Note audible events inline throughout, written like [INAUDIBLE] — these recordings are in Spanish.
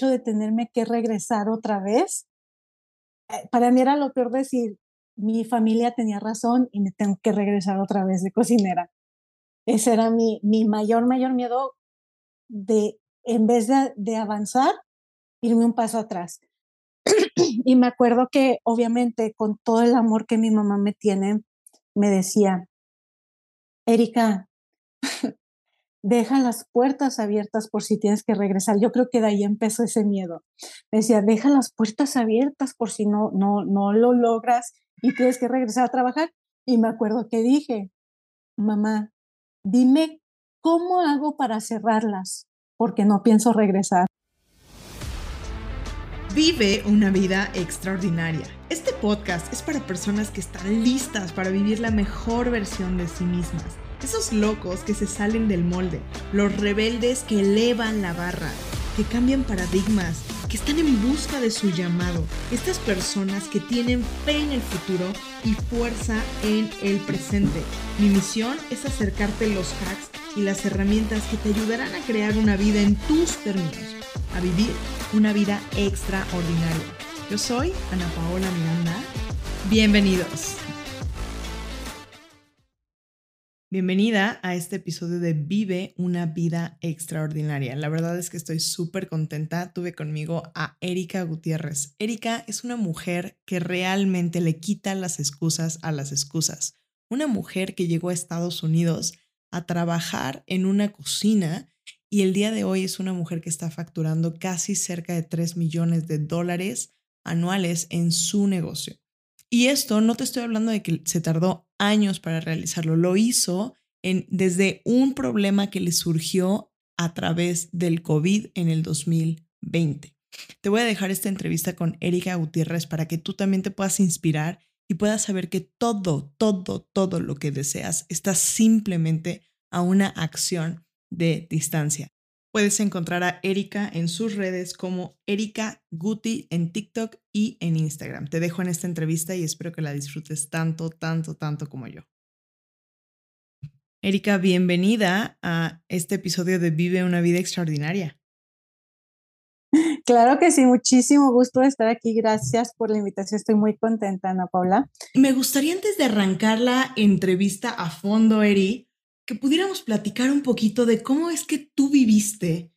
hecho de tenerme que regresar otra vez, eh, para mí era lo peor decir, mi familia tenía razón y me tengo que regresar otra vez de cocinera. Ese era mi, mi mayor, mayor miedo de, en vez de, de avanzar, irme un paso atrás. [CLEARS THROAT] y me acuerdo que obviamente con todo el amor que mi mamá me tiene, me decía, Erika, deja las puertas abiertas por si tienes que regresar. Yo creo que de ahí empezó ese miedo. Me decía, deja las puertas abiertas por si no, no, no lo logras y tienes que regresar a trabajar. Y me acuerdo que dije, mamá, dime cómo hago para cerrarlas, porque no pienso regresar. Vive una vida extraordinaria. Este podcast es para personas que están listas para vivir la mejor versión de sí mismas. Esos locos que se salen del molde, los rebeldes que elevan la barra, que cambian paradigmas, que están en busca de su llamado. Estas personas que tienen fe en el futuro y fuerza en el presente. Mi misión es acercarte los hacks y las herramientas que te ayudarán a crear una vida en tus términos, a vivir una vida extraordinaria. Yo soy Ana Paola Miranda. Bienvenidos. Bienvenida a este episodio de Vive una vida extraordinaria. La verdad es que estoy súper contenta. Tuve conmigo a Erika Gutiérrez. Erika es una mujer que realmente le quita las excusas a las excusas. Una mujer que llegó a Estados Unidos a trabajar en una cocina y el día de hoy es una mujer que está facturando casi cerca de 3 millones de dólares anuales en su negocio. Y esto no te estoy hablando de que se tardó años para realizarlo, lo hizo en, desde un problema que le surgió a través del COVID en el 2020. Te voy a dejar esta entrevista con Erika Gutiérrez para que tú también te puedas inspirar y puedas saber que todo, todo, todo lo que deseas está simplemente a una acción de distancia. Puedes encontrar a Erika en sus redes como Erika Guti en TikTok y en Instagram. Te dejo en esta entrevista y espero que la disfrutes tanto, tanto, tanto como yo. Erika, bienvenida a este episodio de Vive una vida extraordinaria. Claro que sí, muchísimo gusto de estar aquí. Gracias por la invitación. Estoy muy contenta, Ana Paula. Me gustaría antes de arrancar la entrevista a fondo, Eri, que pudiéramos platicar un poquito de cómo es que tú viviste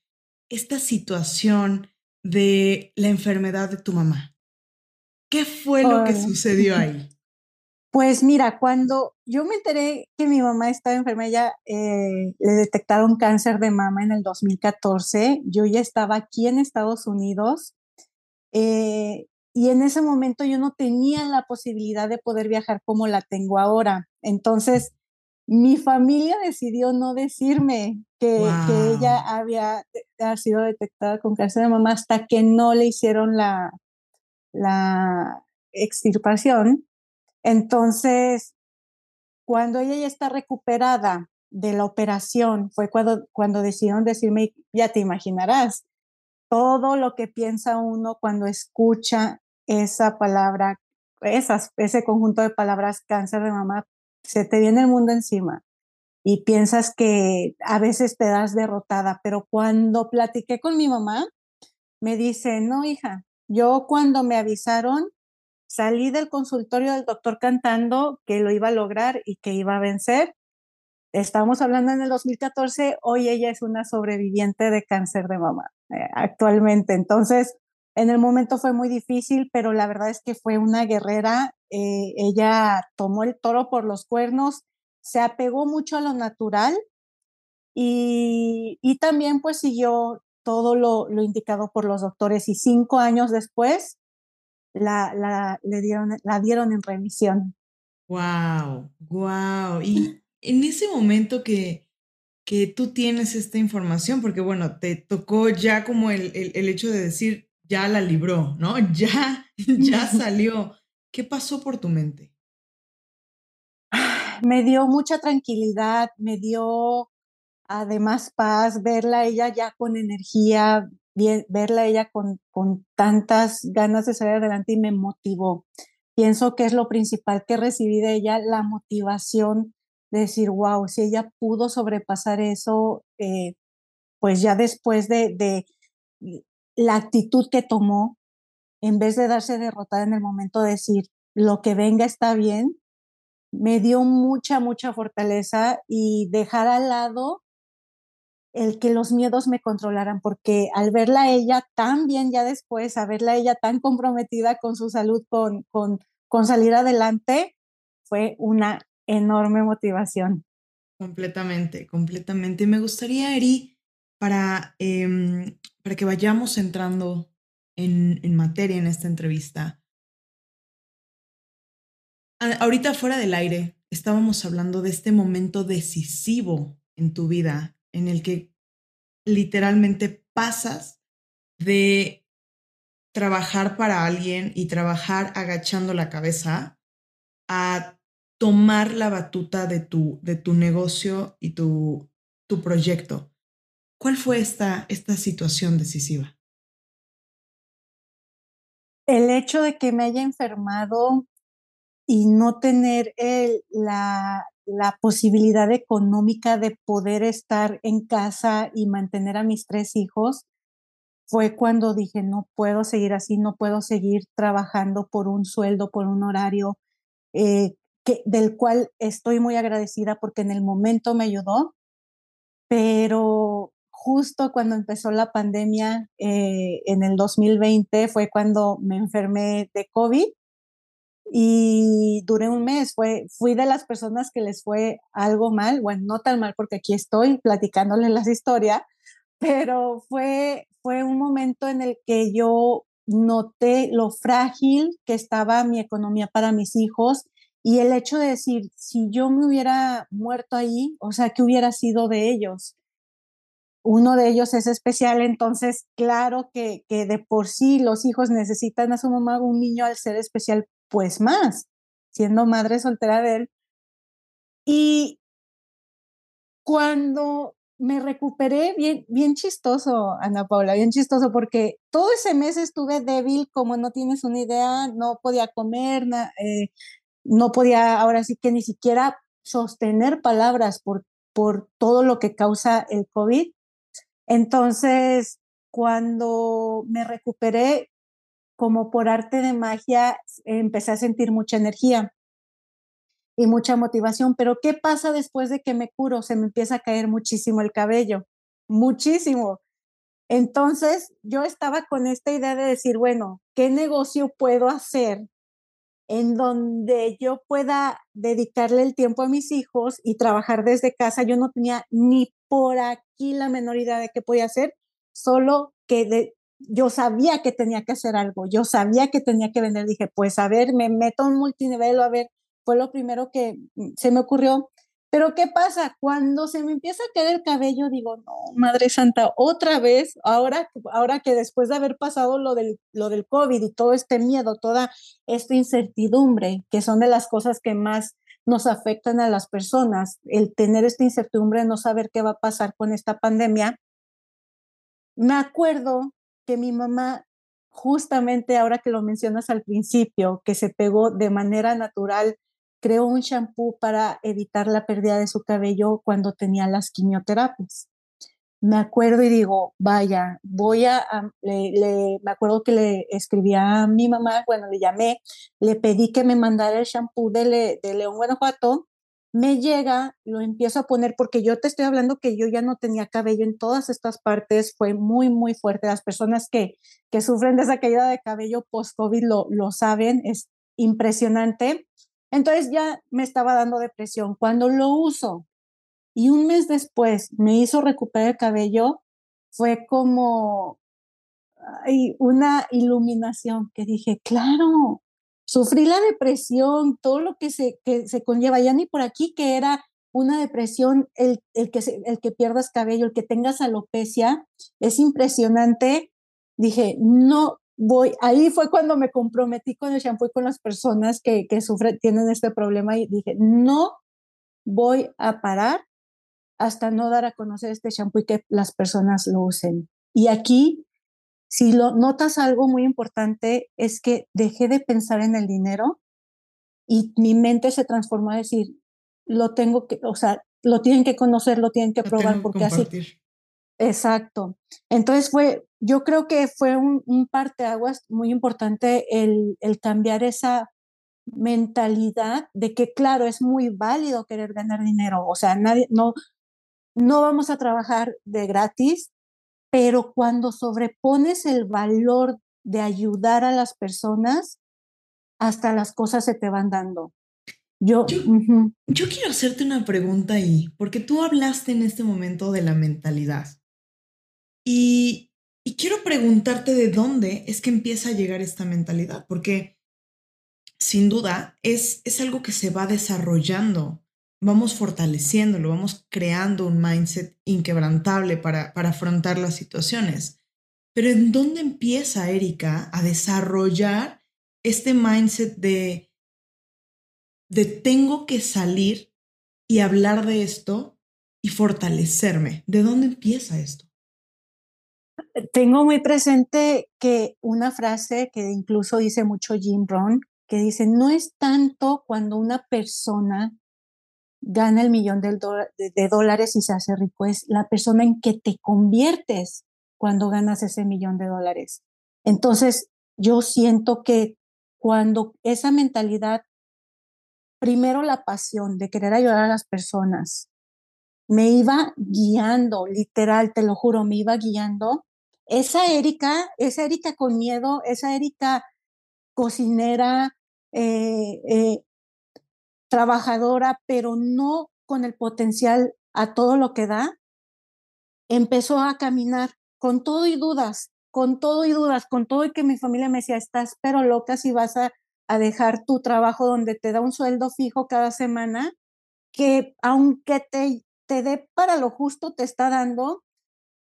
esta situación de la enfermedad de tu mamá. ¿Qué fue lo que sucedió [LAUGHS] ahí? Pues mira, cuando yo me enteré que mi mamá estaba enferma, ella eh, le detectaron cáncer de mama en el 2014, yo ya estaba aquí en Estados Unidos eh, y en ese momento yo no tenía la posibilidad de poder viajar como la tengo ahora. Entonces, mi familia decidió no decirme que, ella había sido detectada con cáncer de mama hasta que no le hicieron la, la extirpación. Entonces, cuando ella ya está recuperada de la operación, fue cuando, cuando decidieron decirme, ya te imaginarás, todo lo que piensa uno cuando escucha esa palabra, esas, ese conjunto de palabras cáncer de mama, se te viene el mundo encima y piensas que a veces te das derrotada, pero cuando platiqué con mi mamá, me dice, no, hija, yo cuando me avisaron, salí del consultorio del doctor cantando que lo iba a lograr y que iba a vencer. Estamos hablando en el 2014, hoy ella es una sobreviviente de cáncer de mama eh, actualmente. Entonces, en el momento fue muy difícil, pero la verdad es que fue una guerrera eh, ella tomó el toro por los cuernos, se apegó mucho a lo natural y, también pues siguió todo lo, indicado por los doctores y cinco años después la, la, le dieron, la dieron en remisión. Wow, wow. Y en ese momento que, que tú tienes esta información, porque bueno, te tocó ya como el, el, el hecho de decir, ya la libró, ¿no? [LAUGHS] Ya, ya [LAUGHS] salió. ¿Qué pasó por tu mente? Me dio mucha tranquilidad, me dio además paz, verla ella ya con energía, verla ella con, con tantas ganas de salir adelante y me motivó. Pienso que es lo principal que recibí de ella, la motivación de decir, wow, si ella pudo sobrepasar eso, eh, pues ya después de, de, la actitud que tomó, en vez de darse derrotada en el momento de decir, lo que venga está bien, me dio mucha, mucha fortaleza y dejar al lado el que los miedos me controlaran, porque al verla ella tan bien ya después, a verla ella tan comprometida con su salud, con, con, con salir adelante, fue una enorme motivación. Completamente, completamente. Me gustaría, Eri, para, em, para que vayamos entrando en, materia en esta entrevista. ahorita fuera del aire, estábamos hablando de este momento decisivo en tu vida en el que literalmente pasas de trabajar para alguien y trabajar agachando la cabeza a tomar la batuta de tu, de tu negocio y tu, tu proyecto. ¿Cuál fue esta, esta situación decisiva? El hecho de que me haya enfermado y no tener la posibilidad económica de poder estar en casa y mantener a mis tres hijos, fue cuando dije, no puedo seguir así, no puedo seguir trabajando por un sueldo, por un horario, eh, que, del cual estoy muy agradecida porque en el momento me ayudó, pero justo cuando empezó la pandemia eh, en el 2020 fue cuando me enfermé de COVID y duré un mes. Fue, fui de las personas que les fue algo mal, bueno, no tan mal porque aquí estoy platicándoles las historias, pero fue, fue un momento en el que yo noté lo frágil que estaba mi economía para mis hijos y el hecho de decir, si yo me hubiera muerto ahí, o sea, ¿qué hubiera sido de ellos? Uno de ellos es especial, entonces claro que, de por sí los hijos necesitan a su mamá, un niño al ser especial pues más, siendo madre soltera de él. Y cuando me recuperé, bien, bien chistoso, Ana Paula, bien chistoso, porque todo ese mes estuve débil, como no tienes una idea, no podía comer, eh, no podía ahora sí que ni siquiera sostener palabras por, por todo lo que causa el COVID. Entonces, cuando me recuperé, como por arte de magia, empecé a sentir mucha energía y mucha motivación. Pero ¿qué pasa después de que me curo? Se me empieza a caer muchísimo el cabello, muchísimo. Entonces yo estaba con esta idea de decir, bueno, ¿qué negocio puedo hacer en donde yo pueda dedicarle el tiempo a mis hijos y trabajar desde casa? Yo no tenía ni por aquí la menor idea de qué podía hacer, solo que de, yo sabía que tenía que hacer algo, yo sabía que tenía que vender, dije, pues a ver, me meto en multinivel, a ver, fue lo primero que mm, se me ocurrió. Pero ¿qué pasa? Cuando se me empieza a caer el cabello, digo, no, Madre Santa, otra vez, ahora, ahora que después de haber pasado lo del, lo del COVID y todo este miedo, toda esta incertidumbre, que son de las cosas que más nos afectan a las personas, el tener esta incertidumbre, no saber qué va a pasar con esta pandemia, me acuerdo que mi mamá, justamente ahora que lo mencionas al principio, que se pegó de manera natural, creó un shampoo para evitar la pérdida de su cabello cuando tenía las quimioterapias. Me acuerdo y digo, vaya, voy a, le, me acuerdo que le escribí a mi mamá, bueno, le llamé, le pedí que me mandara el shampoo de, de León, Guanajuato, me llega, lo empiezo a poner porque yo te estoy hablando que yo ya no tenía cabello en todas estas partes, fue muy, muy fuerte. Las personas que, que sufren de esa caída de cabello post-COVID lo, lo saben, es impresionante. Entonces ya me estaba dando depresión. Cuando lo uso y un mes después me hizo recuperar el cabello, fue como una iluminación que dije, claro, sufrí la depresión, todo lo que se, que se conlleva, ya ni por aquí que era una depresión, el, el que, el que pierdas cabello, el que tengas alopecia, es impresionante. Dije, no voy, ahí fue cuando me comprometí con el shampoo y con las personas que, que sufren, tienen este problema y dije, no voy a parar hasta no dar a conocer este shampoo y que las personas lo usen. Y aquí si lo notas algo muy importante es que dejé de pensar en el dinero y mi mente se transformó a decir, lo tengo que, o sea, lo tienen que conocer, lo tienen que probar porque así Exacto. Entonces fue, yo creo que fue un, un parteaguas muy importante el, el cambiar esa mentalidad de que, claro, es muy válido querer ganar dinero. O sea, nadie, no, no vamos a trabajar de gratis, pero cuando sobrepones el valor de ayudar a las personas, hasta las cosas se te van dando. Yo, yo, quiero hacerte una pregunta ahí, porque tú hablaste en este momento de la mentalidad. Y, y quiero preguntarte de dónde es que empieza a llegar esta mentalidad, porque sin duda es, es algo que se va desarrollando vamos fortaleciéndolo, vamos creando un mindset inquebrantable para, para afrontar las situaciones. Pero ¿en dónde empieza Erika a desarrollar este mindset de, de tengo que salir y hablar de esto y fortalecerme? ¿De dónde empieza esto? Tengo muy presente que una frase que incluso dice mucho Jim Rohn, que dice, no es tanto cuando una persona gana el millón de, dólares y se hace rico, es la persona en que te conviertes cuando ganas ese millón de dólares. Entonces, yo siento que cuando esa mentalidad, primero la pasión de querer ayudar a las personas, me iba guiando, literal, te lo juro, me iba guiando. Esa Erika, esa Erika con miedo, esa Erika cocinera, eh, eh, trabajadora, pero no con el potencial a todo lo que da, empezó a caminar con todo y dudas, con todo y dudas, con todo y que mi familia me decía, estás pero loca si vas a, a dejar tu trabajo donde te da un sueldo fijo cada semana, que aunque te, te dé para lo justo, te está dando.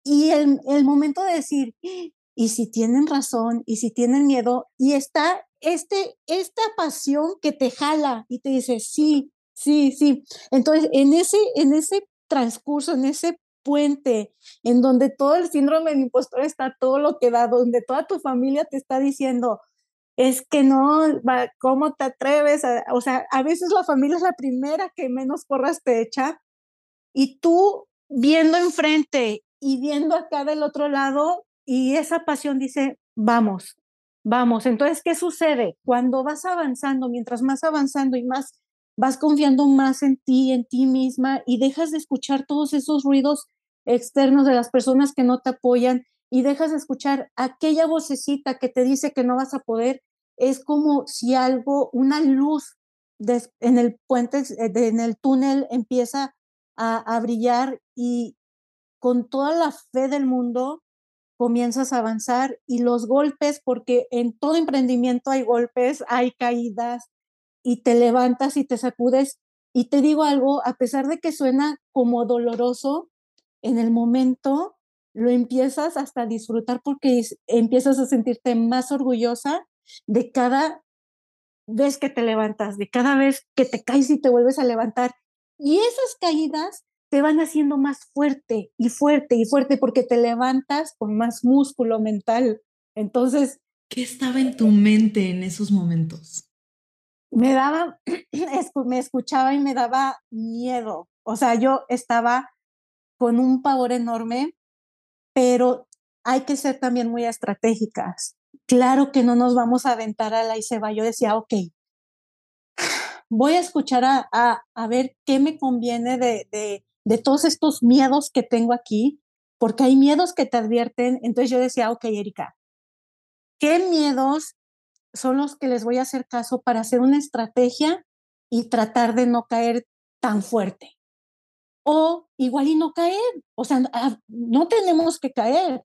Y el, el momento de decir, y si tienen razón, y si tienen miedo, y está este, esta pasión que te jala y te dice, sí, sí, sí. Entonces, en ese, en ese transcurso, en ese puente, en donde todo el síndrome del impostor está todo lo que da, donde toda tu familia te está diciendo, es que no, ¿cómo te atreves? o sea, a veces la familia es la primera que menos porras te echa y tú viendo enfrente y viendo acá del otro lado y esa pasión dice, vamos, Vamos, entonces, ¿qué sucede? Cuando vas avanzando, mientras más avanzando y más vas confiando más en ti, en ti misma y dejas de escuchar todos esos ruidos externos de las personas que no te apoyan y dejas de escuchar aquella vocecita que te dice que no vas a poder, es como si algo, una luz en el puente, eh, en el túnel empieza a, a brillar y con toda la fe del mundo comienzas a avanzar y los golpes, porque en todo emprendimiento hay golpes, hay caídas y te levantas y te sacudes. Y te digo algo, a pesar de que suena como doloroso, en el momento lo empiezas hasta a disfrutar porque empiezas a sentirte más orgullosa de cada vez que te levantas, de cada vez que te caes y te vuelves a levantar. Y esas caídas te van haciendo más fuerte y fuerte y fuerte porque te levantas con más músculo mental. Entonces... ¿Qué estaba en tu mente en esos momentos? Me daba, [CLEARS THROAT] me escuchaba y me daba miedo. O sea, yo estaba con un pavor enorme, pero hay que ser también muy estratégicas. Claro que no nos vamos a aventar a la y se va. Yo decía, ok, [SIGHS] voy a escuchar a, a, ver qué me conviene de, de, de todos estos miedos que tengo aquí, porque hay miedos que te advierten. Entonces yo decía, ok, Erika, ¿qué miedos son los que les voy a hacer caso para hacer una estrategia y tratar de no caer tan fuerte? O igual y no caer, o sea, ah, no tenemos que caer.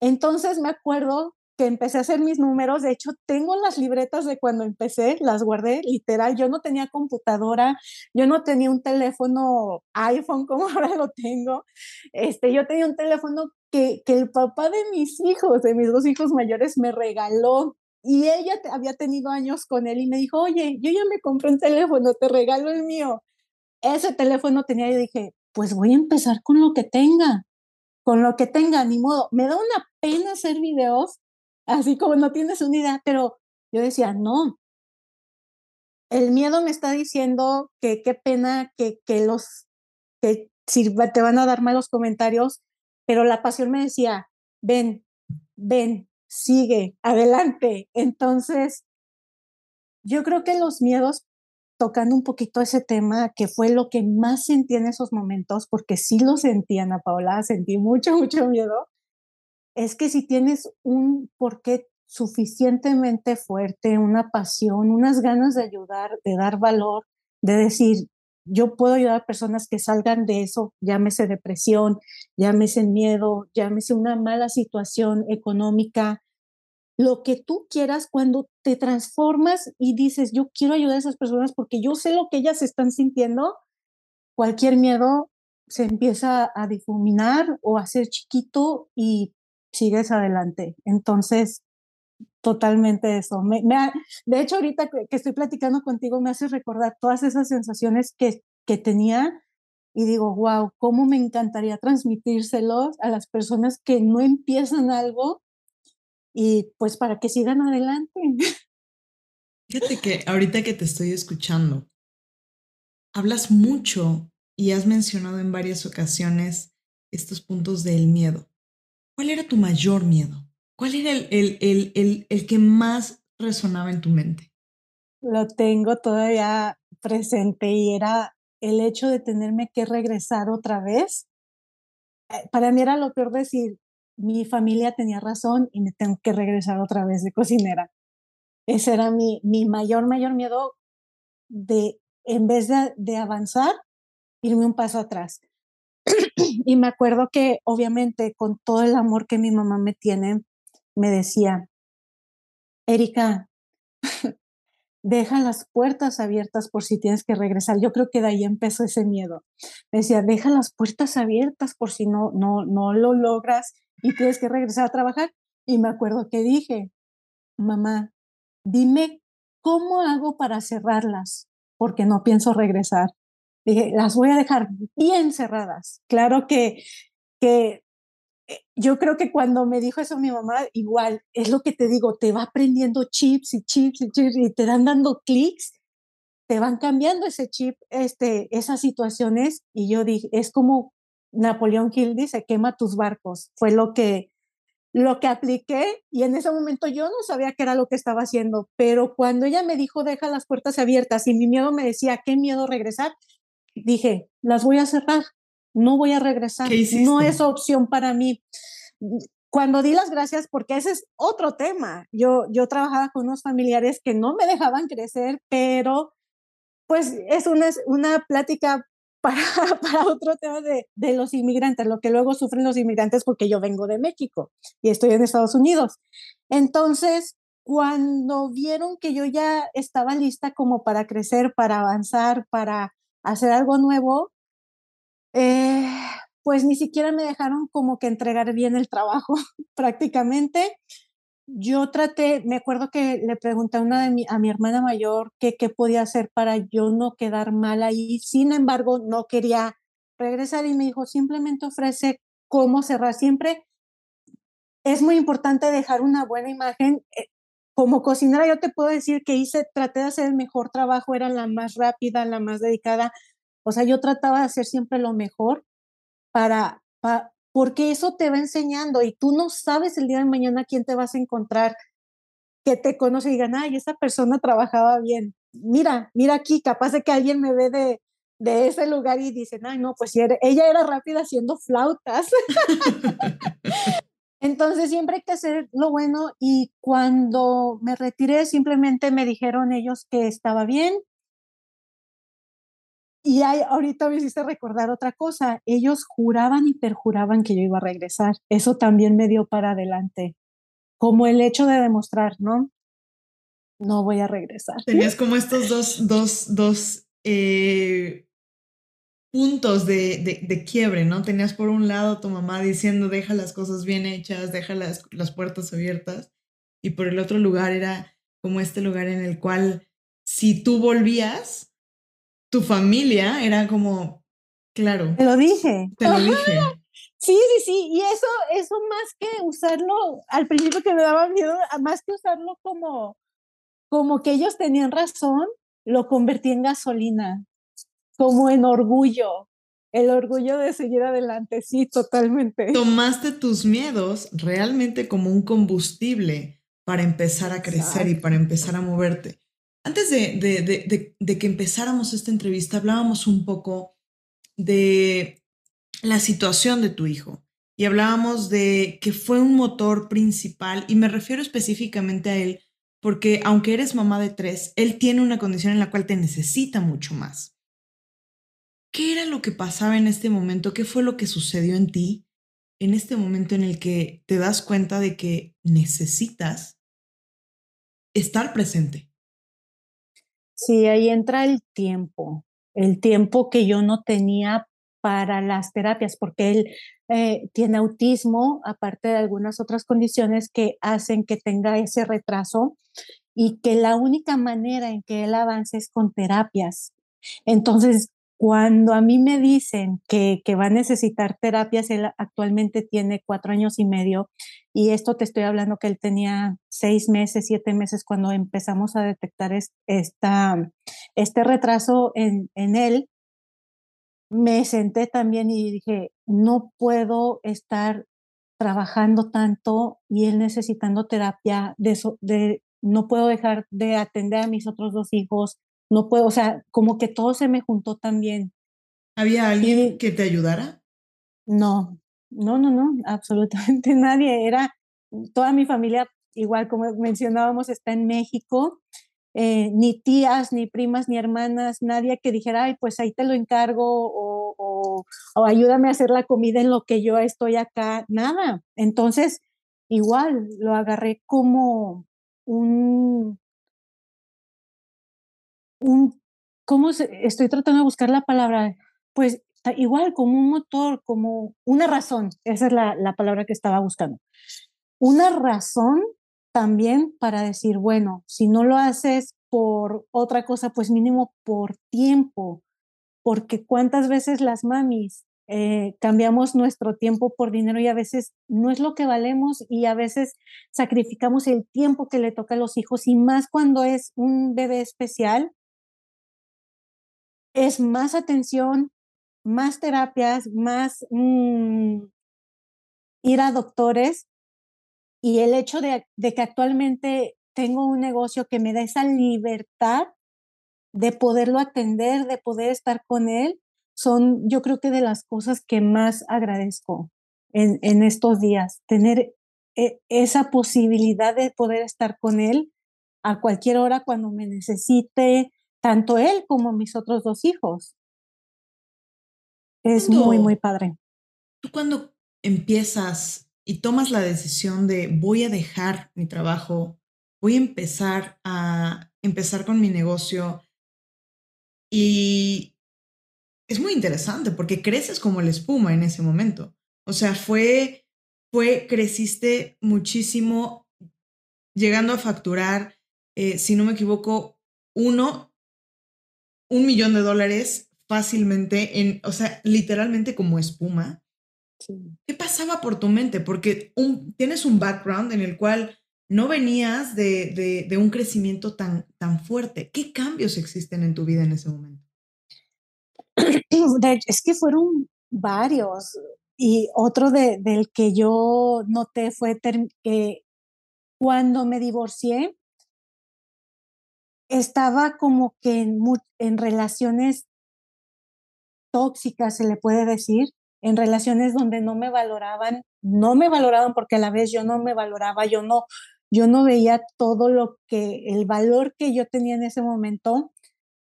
Entonces me acuerdo que empecé a hacer mis números. De hecho, tengo las libretas de cuando empecé, las guardé literal. Yo no tenía computadora, yo no tenía un teléfono iPhone como [LAUGHS] ahora lo tengo. Este, yo tenía un teléfono que, que el papá de mis hijos, de mis dos hijos mayores, me regaló. Y ella había tenido años con él y me dijo, oye, yo ya me compré un teléfono, te regalo el mío. Ese teléfono tenía y dije, pues voy a empezar con lo que tenga con lo que tenga, ni modo. Me da una pena hacer videos así como no tienes una idea, pero yo decía, no, el miedo me está diciendo que qué pena que, que los, que si te van a dar malos comentarios, pero la pasión me decía, ven, ven, sigue, adelante. Entonces, yo creo que los miedos, tocando un poquito ese tema, que fue lo que más sentí en esos momentos, porque sí lo sentí, Ana Paula, sentí mucho, mucho miedo, es que si tienes un porqué suficientemente fuerte, una pasión, unas ganas de ayudar, de dar valor, de decir, yo puedo ayudar a personas que salgan de eso, llámese depresión, llámese miedo, llámese una mala situación económica, lo que tú quieras cuando te transformas y dices, yo quiero ayudar a esas personas porque yo sé lo que ellas están sintiendo, cualquier miedo se empieza a difuminar o a ser chiquito y sigues adelante. Entonces, totalmente eso. De hecho, ahorita que, estoy platicando contigo, me hace recordar todas esas sensaciones que, que tenía y digo, wow, cómo me encantaría transmitírselos a las personas que no empiezan algo y pues para que sigan adelante. [LAUGHS] Fíjate que ahorita que te estoy escuchando, hablas mucho y has mencionado en varias ocasiones estos puntos del miedo. ¿Cuál era tu mayor miedo? ¿Cuál era el, el, el, el, que más resonaba en tu mente? Lo tengo todavía presente y era el hecho de tenerme que regresar otra vez. Eh, para mí era lo peor decir, mi familia tenía razón y me tengo que regresar otra vez de cocinera. Ese era mi, mi mayor, mayor miedo de, en vez de, de avanzar, irme un paso atrás. [COUGHS] y me acuerdo que obviamente con todo el amor que mi mamá me tiene, me decía, Erika, [LAUGHS] deja las puertas abiertas por si tienes que regresar. Yo creo que de ahí empezó ese miedo. Me decía, deja las puertas abiertas por si no, no, no lo logras y tienes que regresar a trabajar. Y me acuerdo que dije, mamá, dime cómo hago para cerrarlas, porque no pienso regresar. Dije, las voy a dejar bien cerradas. Claro que, que eh, yo creo que cuando me dijo eso mi mamá, igual, es lo que te digo, te va aprendiendo chips y chips y chips y te dan dando clics, te van cambiando ese chip, este, esas situaciones. Y yo dije, es como Napoleón Hill dice, quema tus barcos. Fue lo que, lo que apliqué y en ese momento yo no sabía qué era lo que estaba haciendo, pero cuando ella me dijo, deja las puertas abiertas y mi miedo me decía, qué miedo regresar, dije, las voy a cerrar no voy a regresar, no es opción para mí. Cuando di las gracias, porque ese es otro tema, yo, yo trabajaba con unos familiares que no me dejaban crecer, pero pues es una, una plática [LAUGHS] para, para otro tema de, de, los inmigrantes, lo que luego sufren los inmigrantes porque yo vengo de México y estoy en Estados Unidos. Entonces, cuando vieron que yo ya estaba lista como para crecer, para avanzar, para hacer algo nuevo, eh, pues ni siquiera me dejaron como que entregar bien el trabajo [LAUGHS] prácticamente. Yo traté, me acuerdo que le pregunté a, una de mi, a mi hermana mayor qué podía hacer para yo no quedar mal ahí. Sin embargo, no quería regresar y me dijo, simplemente ofrece cómo cerrar. Siempre es muy importante dejar una buena imagen. Como cocinera yo te puedo decir que hice, traté de hacer el mejor trabajo, era la más rápida, la más dedicada, o sea, yo trataba de hacer siempre lo mejor para, porque eso te va enseñando y tú no sabes el día de mañana quién te vas a encontrar que te conoce y digan, ay, esa persona trabajaba bien. Mira, mira aquí, capaz de que alguien me ve de, de ese lugar y dice, ay, no, pues ella era rápida haciendo flautas. [LAUGHS] Entonces siempre hay que hacer lo bueno y cuando me retiré simplemente me dijeron ellos que estaba bien, y hay, ahorita me hiciste recordar otra cosa, ellos juraban y perjuraban que yo iba a regresar. Eso también me dio para adelante, como el hecho de demostrar, ¿no? No voy a regresar. Tenías como estos dos, dos, dos eh, puntos de, de, de, quiebre, ¿no? Tenías por un lado tu mamá diciendo, deja las cosas bien hechas, deja las, las puertas abiertas, y por el otro lugar era como este lugar en el cual si tú volvías, tu familia era como, claro. Te lo dije. Te lo [LAUGHS] dije. Sí, sí, sí. Y eso, eso más que usarlo, al principio que me daba miedo, más que usarlo como, como que ellos tenían razón, lo convertí en gasolina, como en orgullo. el orgullo de seguir adelante, sí, totalmente. Tomaste tus miedos realmente como un combustible para empezar a crecer y para empezar a moverte. Antes de, de, que empezáramos esta entrevista, hablábamos un poco de la situación de tu hijo y hablábamos de que fue un motor principal y me refiero específicamente a él porque aunque eres mamá de tres, él tiene una condición en la cual te necesita mucho más. ¿Qué era lo que pasaba en este momento? ¿Qué fue lo que sucedió en ti en este momento en el que te das cuenta de que necesitas estar presente? Sí, ahí entra el tiempo, el tiempo que yo no tenía para las terapias, porque él eh, tiene autismo, aparte de algunas otras condiciones que hacen que tenga ese retraso y que la única manera en que él avance es con terapias. Entonces, cuando a mí me dicen que, va a necesitar terapias, él actualmente tiene cuatro años y medio y esto te estoy hablando que él tenía seis meses, siete meses cuando empezamos a detectar esta, este retraso en, en él. Me senté también y dije, no puedo estar trabajando tanto y él necesitando terapia, de, de, no puedo dejar de atender a mis otros dos hijos, no puedo, o sea, como que todo se me juntó también. ¿Había alguien que te ayudara? No, no, no, no, absolutamente [LAUGHS] nadie. Era toda mi familia, igual como mencionábamos, está en México. Eh, ni tías, ni primas, ni hermanas, nadie que dijera, ay, pues ahí te lo encargo o, o, o ayúdame a hacer la comida en lo que yo estoy acá, nada. Entonces, igual lo agarré como un, un, ¿cómo estoy tratando de buscar la palabra? Pues igual como un motor, como una razón, esa es la, la palabra que estaba buscando. Una razón también para decir, bueno, si no lo haces por otra cosa, pues mínimo por tiempo, porque cuántas veces las mamis eh, cambiamos nuestro tiempo por dinero y a veces no es lo que valemos y a veces sacrificamos el tiempo que le toca a los hijos y más cuando es un bebé especial, es más atención, más terapias, más mm, ir a doctores y el hecho de, que actualmente tengo un negocio que me da esa libertad de poderlo atender, de poder estar con él, son yo creo que de las cosas que más agradezco en, en estos días, tener e, esa posibilidad de poder estar con él a cualquier hora cuando me necesite, tanto él como mis otros dos hijos. Es muy, muy padre. Tú cuando empiezas y tomas la decisión de voy a dejar mi trabajo, voy a empezar a empezar con mi negocio y es muy interesante porque creces como la espuma en ese momento. O sea, fue, fue, creciste muchísimo llegando a facturar, eh, si no me equivoco, uno un millón de dólares fácilmente, en, o sea, literalmente como espuma. ¿Qué pasaba por tu mente? Porque un, tienes un background en el cual no venías de, de, de, un crecimiento tan, tan fuerte. ¿Qué cambios existen en tu vida en ese momento? Es que fueron varios. Y otro de, del que yo noté fue que cuando me divorcié, estaba como que en, en relaciones tóxicas, se le puede decir, en relaciones donde no me valoraban, no me valoraban porque a la vez yo no me valoraba, yo no, yo no veía todo lo que, el valor que yo tenía en ese momento,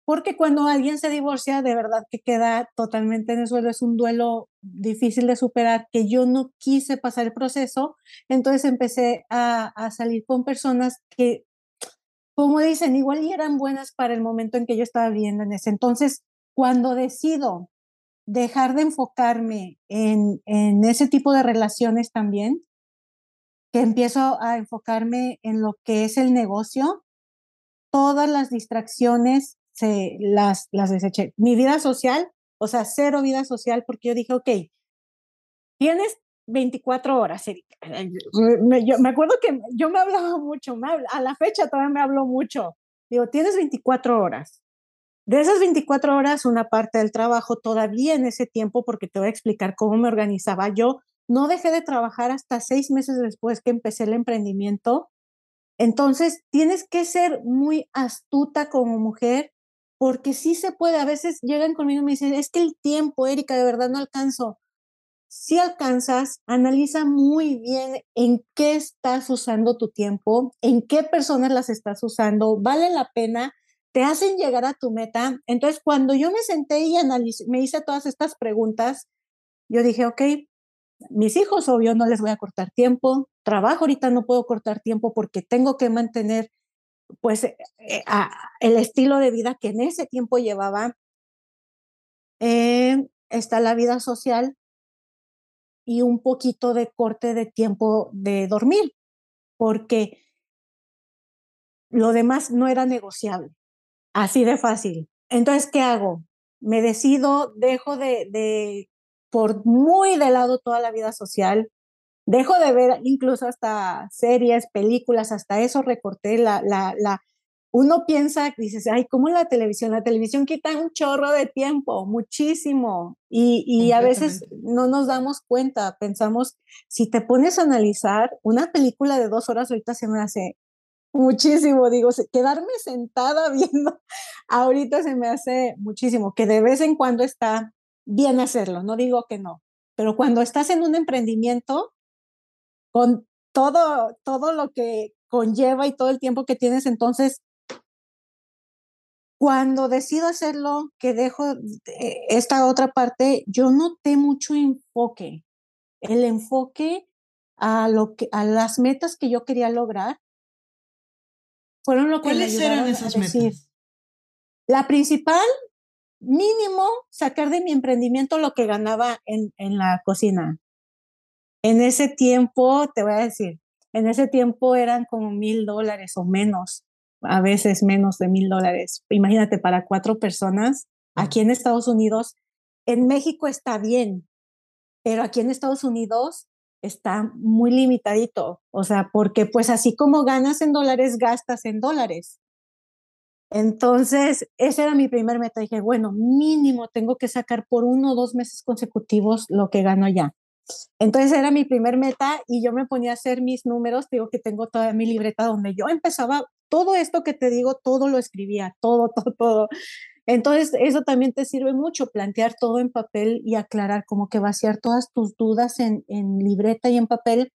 porque cuando alguien se divorcia, de verdad que queda totalmente en el suelo, es un duelo difícil de superar, que yo no quise pasar el proceso, entonces empecé a, a salir con personas que como dicen, igual y eran buenas para el momento en que yo estaba viviendo en ese. Entonces, cuando decido dejar de enfocarme en, en ese tipo de relaciones también, que empiezo a enfocarme en lo que es el negocio, todas las distracciones se las, las deseché. Mi vida social, o sea, cero vida social, porque yo dije, ok, tienes 24 horas, Erika. Yo, me acuerdo que yo me hablaba mucho, a la fecha todavía me hablo mucho. Digo, tienes 24 horas. De esas 24 horas, una parte del trabajo todavía en ese tiempo, porque te voy a explicar cómo me organizaba. Yo no dejé de trabajar hasta seis meses después que empecé el emprendimiento. Entonces, tienes que ser muy astuta como mujer, porque sí se puede. A veces llegan conmigo y me dicen, es que el tiempo, Erika, de verdad no alcanzo. Si alcanzas, analiza muy bien en qué estás usando tu tiempo, en qué personas las estás usando, vale la pena te hacen llegar a tu meta. Entonces, cuando yo me senté y me hice todas estas preguntas, yo dije, ok, mis hijos, obvio, no les voy a cortar tiempo, trabajo ahorita no puedo cortar tiempo porque tengo que mantener pues eh, eh, el estilo de vida que en ese tiempo llevaba. Eh, está la vida social y un poquito de corte de tiempo de dormir, porque lo demás no era negociable. Así de fácil. Entonces, ¿qué hago? Me decido, dejo de, de, por muy de lado toda la vida social, dejo de ver incluso hasta series, películas, hasta eso recorté la, la, la, uno piensa, dices, ay, ¿cómo la televisión? La televisión quita un chorro de tiempo, muchísimo, y, y a veces no nos damos cuenta, pensamos, si te pones a analizar, una película de dos horas ahorita se me hace muchísimo, digo, quedarme [LAUGHS] sentada viendo, ahorita se me hace muchísimo, que de vez en cuando está bien hacerlo, no digo que no, pero cuando estás en un emprendimiento, con todo, todo lo que conlleva y todo el tiempo que tienes, entonces, cuando decido hacerlo, que dejo esta otra parte, yo noté mucho enfoque, el enfoque a, lo que, a las metas que yo quería lograr fueron lo que ¿Cuáles eran esas metas? La principal, mínimo, sacar de mi emprendimiento lo que ganaba en, en la cocina. En ese tiempo, te voy a decir, en ese tiempo eran como mil dólares o menos, a veces menos de mil dólares. Imagínate, para cuatro personas, aquí en Estados Unidos, en México está bien, pero aquí en Estados Unidos está muy limitadito, o sea, porque pues así como ganas en dólares, gastas en dólares. Entonces, esa era mi primer meta. Dije, bueno, mínimo tengo que sacar por uno o dos meses consecutivos lo que gano ya. Entonces era mi primer meta y yo me ponía a hacer mis números. Digo que tengo toda mi libreta donde yo empezaba todo esto que te digo, todo lo escribía, todo, todo, todo. Entonces, eso también te sirve mucho, plantear todo en papel y aclarar, como que vaciar todas tus dudas en, en libreta y en papel.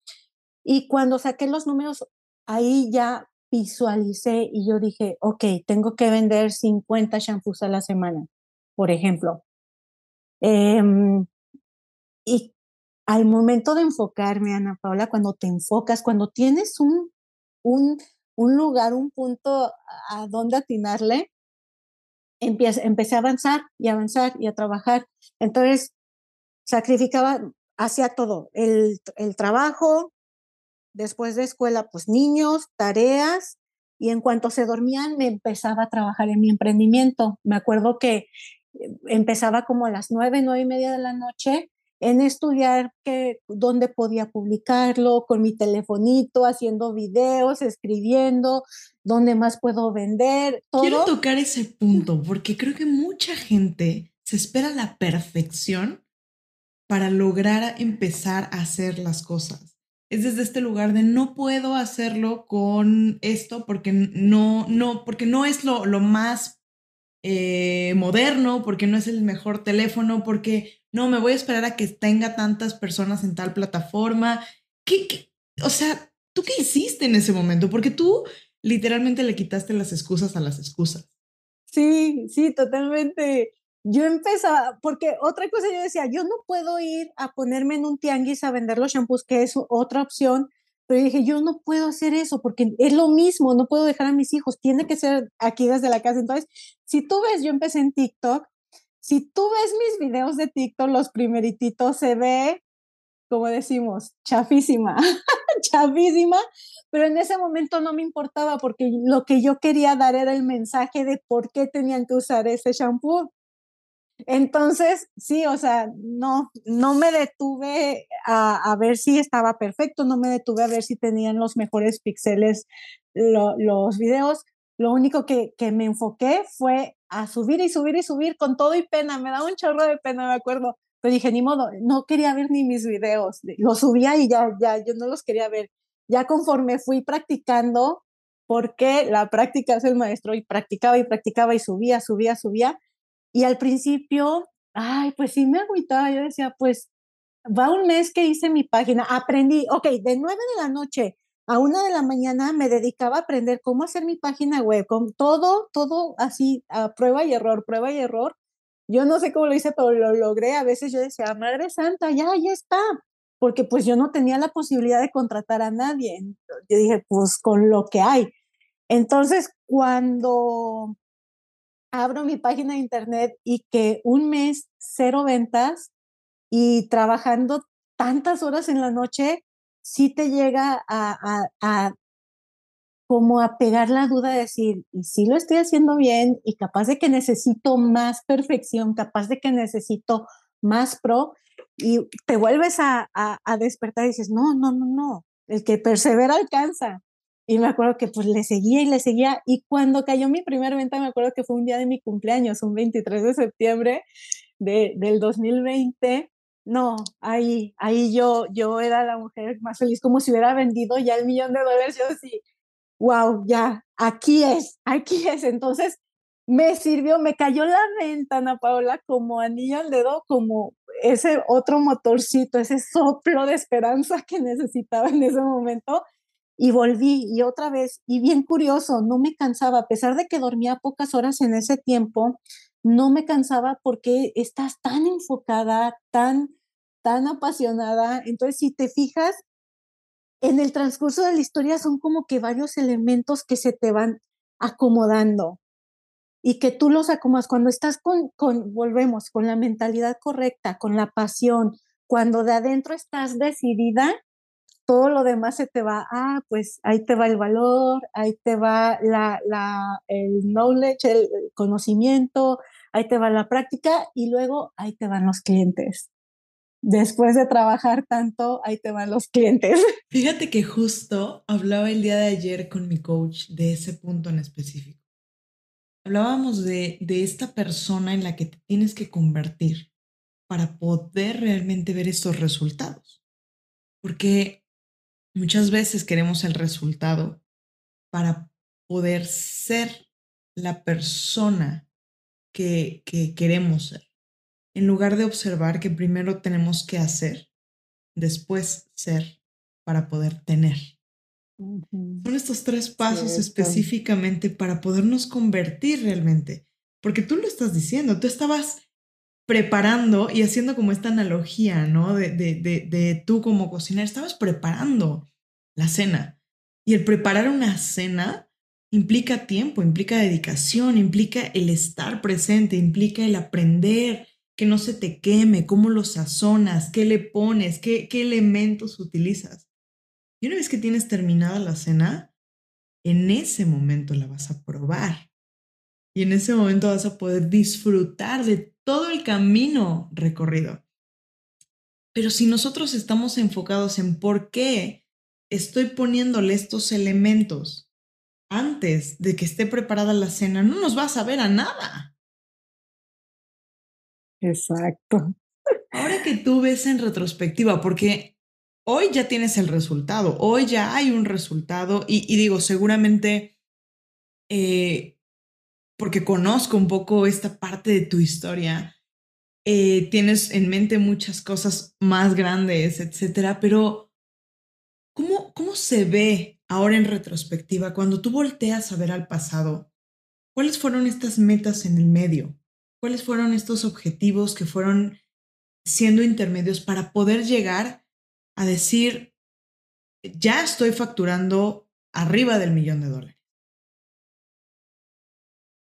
Y cuando saqué los números, ahí ya visualicé y yo dije, ok, tengo que vender 50 shampoos a la semana, por ejemplo. Em, y al momento de enfocarme, Ana Paula, cuando te enfocas, cuando tienes un, un, un lugar, un punto a donde atinarle, empecé a avanzar y avanzar y a trabajar. Entonces, sacrificaba, hacía todo, el, el trabajo, después de escuela, pues niños, tareas, y en cuanto se dormían, me empezaba a trabajar en mi emprendimiento. Me acuerdo que eh, empezaba como a las nueve, nueve y media de la noche en estudiar que, dónde podía publicarlo, con mi telefonito, haciendo videos, escribiendo, dónde más puedo vender. Todo. Quiero tocar ese punto porque creo que mucha gente se espera la perfección para lograr empezar a hacer las cosas. Es desde este lugar de no puedo hacerlo con esto porque no, no, porque no es lo, lo más eh, moderno, porque no es el mejor teléfono, porque no, me voy a esperar a que tenga tantas personas en tal plataforma. ¿Qué, O sea, ¿tú qué hiciste en ese momento? Porque tú literalmente le quitaste las excusas a las excusas. Sí, sí, totalmente. Yo empezaba, porque otra cosa yo decía, yo no puedo ir a ponerme en un tianguis a vender los shampoos, que es otra opción, pero dije, yo no puedo hacer eso porque es lo mismo, no puedo dejar a mis hijos, tiene que ser aquí desde la casa. Entonces, si tú ves, yo empecé en TikTok si tú ves mis videos de TikTok, los primerititos, se ve, como decimos, chafísima, [LAUGHS] chafísima, pero en ese momento no me importaba porque lo que yo quería dar era el mensaje de por qué tenían que usar ese shampoo. Entonces, sí, o sea, no, no me detuve a, a, ver si estaba perfecto, no me detuve a ver si tenían los mejores píxeles lo, los videos. Lo único que, que me enfoqué fue a subir y subir y subir con todo y pena, me daba un chorro de pena, me acuerdo, pero dije, ni modo, no quería ver ni mis videos, los subía y ya, ya, yo no los quería ver. Ya conforme fui practicando, porque la práctica es el maestro, y practicaba y practicaba y subía, subía, subía, y al principio, ay, pues sí me agüitaba, yo decía, pues va un mes que hice mi página, aprendí, ok, de 9 de la noche a una de la mañana me dedicaba a aprender cómo hacer mi página web, con todo, todo así, a prueba y error, prueba y error. Yo no sé cómo lo hice, pero lo logré. A veces yo decía, Madre Santa, ya, ya está, porque pues yo no tenía la posibilidad de contratar a nadie. Yo dije, pues con lo que hay. Entonces, cuando abro mi página de internet y que un mes cero ventas y trabajando tantas horas en la noche, sí te llega a, a, como a pegar la duda de decir, y si lo estoy haciendo bien y capaz de que necesito más perfección, capaz de que necesito más pro, y te vuelves a, a, despertar y dices, no, no, no, no, el que persevera alcanza. Y me acuerdo que pues le seguía y le seguía, y cuando cayó mi primera venta, me acuerdo que fue un día de mi cumpleaños, un 23 de septiembre de, del 2020, no, ahí, ahí yo, yo era la mujer más feliz, como si hubiera vendido ya el millón de dólares. Yo sí, wow, ya, aquí es, aquí es. Entonces, me sirvió, me cayó la ventana, Paola, como anillo al dedo, como ese otro motorcito, ese soplo de esperanza [LAUGHS] que necesitaba en ese momento. Y volví y otra vez, y bien curioso, no me cansaba, a pesar de que dormía pocas horas en ese tiempo, no me cansaba porque estás tan enfocada, tan, tan apasionada. Entonces, si te fijas, en el transcurso de la historia son como que varios elementos que se te van acomodando y que tú los acomodas cuando estás con, con, volvemos, con la mentalidad correcta, con la pasión, cuando de adentro estás decidida, todo lo demás se te va, ah, pues ahí te va el valor, ahí te va la, la, el knowledge, el conocimiento, ahí te va la práctica y luego ahí te van los clientes. Después de trabajar tanto, ahí te van los clientes. [LAUGHS] Fíjate que justo hablaba el día de ayer con mi coach de ese punto en específico. Hablábamos de, de esta persona en la que te tienes que convertir para poder realmente ver estos resultados. Porque muchas veces queremos el resultado para poder ser la persona que, queremos ser, en lugar de observar que primero tenemos que hacer, después ser para poder tener. Son estos tres pasos específicamente para podernos convertir realmente, porque tú lo estás diciendo, tú estabas preparando y haciendo como esta analogía, ¿no? De, de, de, tú como cocinera, estabas preparando la cena. Y el preparar una cena implica tiempo, implica dedicación, implica el estar presente, implica el aprender, que no se te queme, cómo lo sazonas, qué le pones, qué, qué elementos utilizas. Y una vez que tienes terminada la cena, en ese momento la vas a probar. Y en ese momento vas a poder disfrutar de todo el camino recorrido. Pero si nosotros estamos enfocados en por qué estoy poniéndole estos elementos antes de que esté preparada la cena, no nos vas a ver a nada. Exacto. Ahora que tú ves en retrospectiva, porque hoy ya tienes el resultado, hoy ya hay un resultado y, digo, seguramente, eh, porque conozco un poco esta parte de tu historia, eh, tienes en mente muchas cosas más grandes, etcétera, pero ¿cómo, cómo se ve ahora en retrospectiva, cuando tú volteas a ver al pasado, ¿cuáles fueron estas metas en el medio? ¿Cuáles fueron estos objetivos que fueron siendo intermedios para poder llegar a decir, ya estoy facturando arriba del millón de dólares?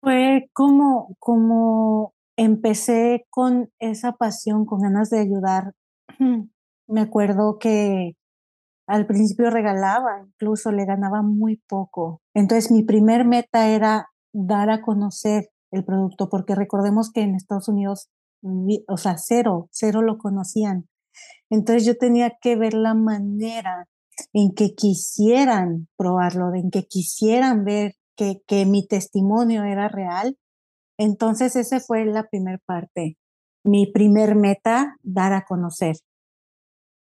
Fue como, como empecé con esa pasión, con ganas de ayudar. [CLEARS THROAT] Me acuerdo que al principio regalaba, incluso le ganaba muy poco. Entonces mi primer meta era dar a conocer el producto, porque recordemos que en Estados Unidos, o sea, cero, cero lo conocían. Entonces yo tenía que ver la manera en que quisieran probarlo, en que quisieran ver que, que mi testimonio era real Entonces, esa fue la primera parte. Mi primer meta, dar a conocer.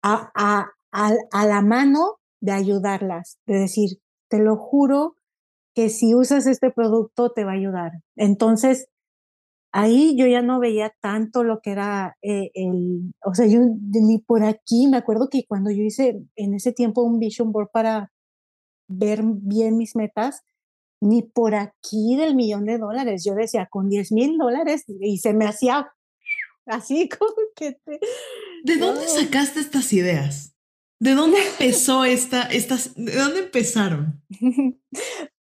A, a, a, la mano de ayudarlas, de decir, te lo juro que si usas este producto te va a ayudar. Entonces, ahí yo ya no veía tanto lo que era eh, el, o sea, yo ni por aquí, me acuerdo que cuando yo hice en ese tiempo un vision board para ver bien mis metas, ni por aquí del millón de dólares, yo decía con 10 mil dólares y se me hacía así [LAUGHS] como que te... ¿De dónde sacaste estas ideas? ¿De dónde empezó esta, estas, de dónde empezaron? [LAUGHS]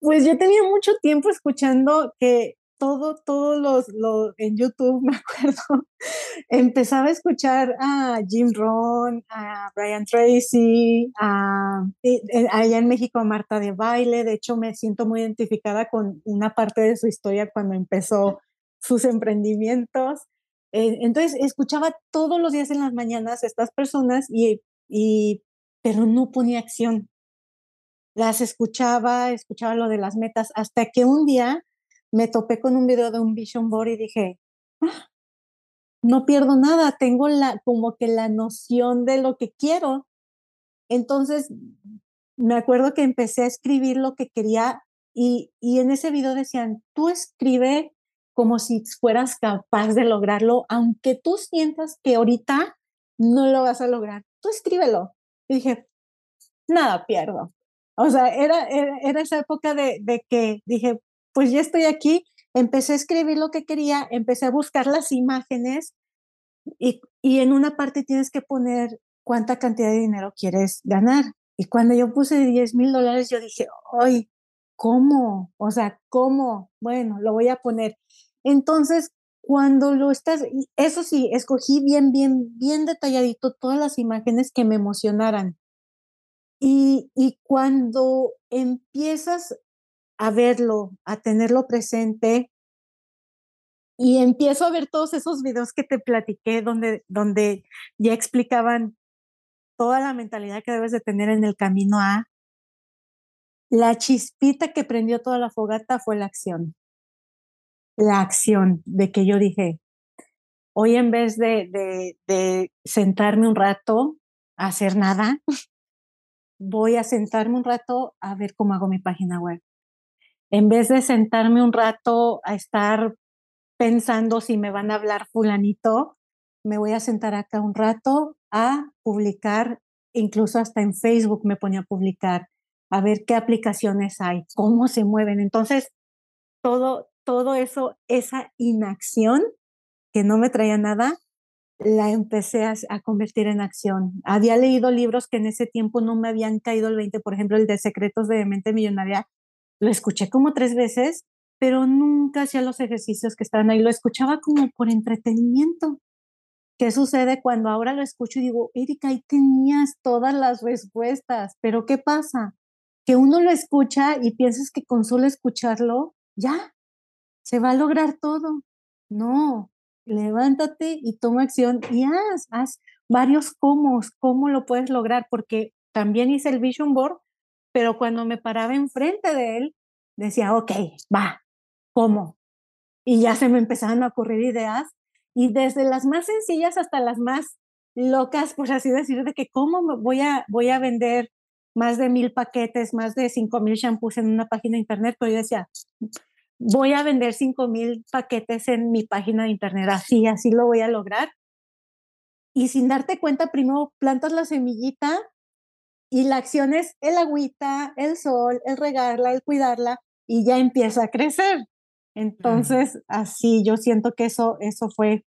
Pues yo tenía mucho tiempo escuchando que todo, todos los, en YouTube, [LAUGHS] me acuerdo, empezaba a escuchar a Jim Rohn, a Brian Tracy, a, allá en México a Marta de Baile. De hecho, me siento muy identificada con una parte de su historia cuando empezó sus emprendimientos. Eh, entonces, escuchaba todos los días en las mañanas a estas personas y, y, pero no ponía acción. Las escuchaba, escuchaba lo de las metas, hasta que un día me topé con un video de un vision board y dije, ah, no pierdo nada, tengo la, como que la noción de lo que quiero. Entonces, me acuerdo que empecé a escribir lo que quería y, y en ese video decían, tú escribe como si fueras capaz de lograrlo, aunque tú sientas que ahorita no lo vas a lograr, tú escríbelo. Y dije, nada, pierdo. O sea, era, era, esa época de, de, que dije, pues ya estoy aquí, empecé a escribir lo que quería, empecé a buscar las imágenes y, y en una parte tienes que poner cuánta cantidad de dinero quieres ganar. Y cuando yo puse 10 mil dólares, yo dije, ay, ¿cómo? O sea, ¿cómo? Bueno, lo voy a poner. Entonces, cuando lo estás, eso sí, escogí bien, bien, bien detalladito todas las imágenes que me emocionaran. Y, y cuando empiezas a verlo, a tenerlo presente. Y empiezo a ver todos esos videos que te platiqué donde, donde ya explicaban toda la mentalidad que debes de tener en el camino a. La chispita que prendió toda la fogata fue la acción. La acción de que yo dije, hoy en vez de, de, de sentarme un rato a hacer nada, [LAUGHS] voy a sentarme un rato a ver cómo hago mi página web en vez de sentarme un rato a estar pensando si me van a hablar fulanito, me voy a sentar acá un rato a publicar, incluso hasta en Facebook me ponía a publicar, a ver qué aplicaciones hay, cómo se mueven. Entonces, todo, todo eso, esa inacción que no me traía nada, la empecé a, a, convertir en acción. Había leído libros que en ese tiempo no me habían caído el 20, por ejemplo, el de Secretos de Mente Millonaria, lo escuché como tres veces, pero nunca hacía los ejercicios que estaban ahí. Lo escuchaba como por entretenimiento. ¿Qué sucede cuando ahora lo escucho y digo, Erika, ahí tenías todas las respuestas, pero ¿qué pasa? Que uno lo escucha y piensas que con solo escucharlo, ya, se va a lograr todo. No, levántate y toma acción y haz, haz varios cómo, cómo lo puedes lograr, porque también hice el vision board pero cuando me paraba enfrente de él, decía, ok, va, ¿cómo? Y ya se me empezaban a ocurrir ideas y desde las más sencillas hasta las más locas, por así decir, de que cómo voy a, voy a vender más de mil paquetes, más de cinco mil shampoos en una página de internet, pero yo decía, voy a vender cinco mil paquetes en mi página de internet, así, así lo voy a lograr. Y sin darte cuenta, primero plantas la semillita y la acción es el agüita, el sol, el regarla, el cuidarla y ya empieza a crecer. Entonces, así yo siento que eso, eso fue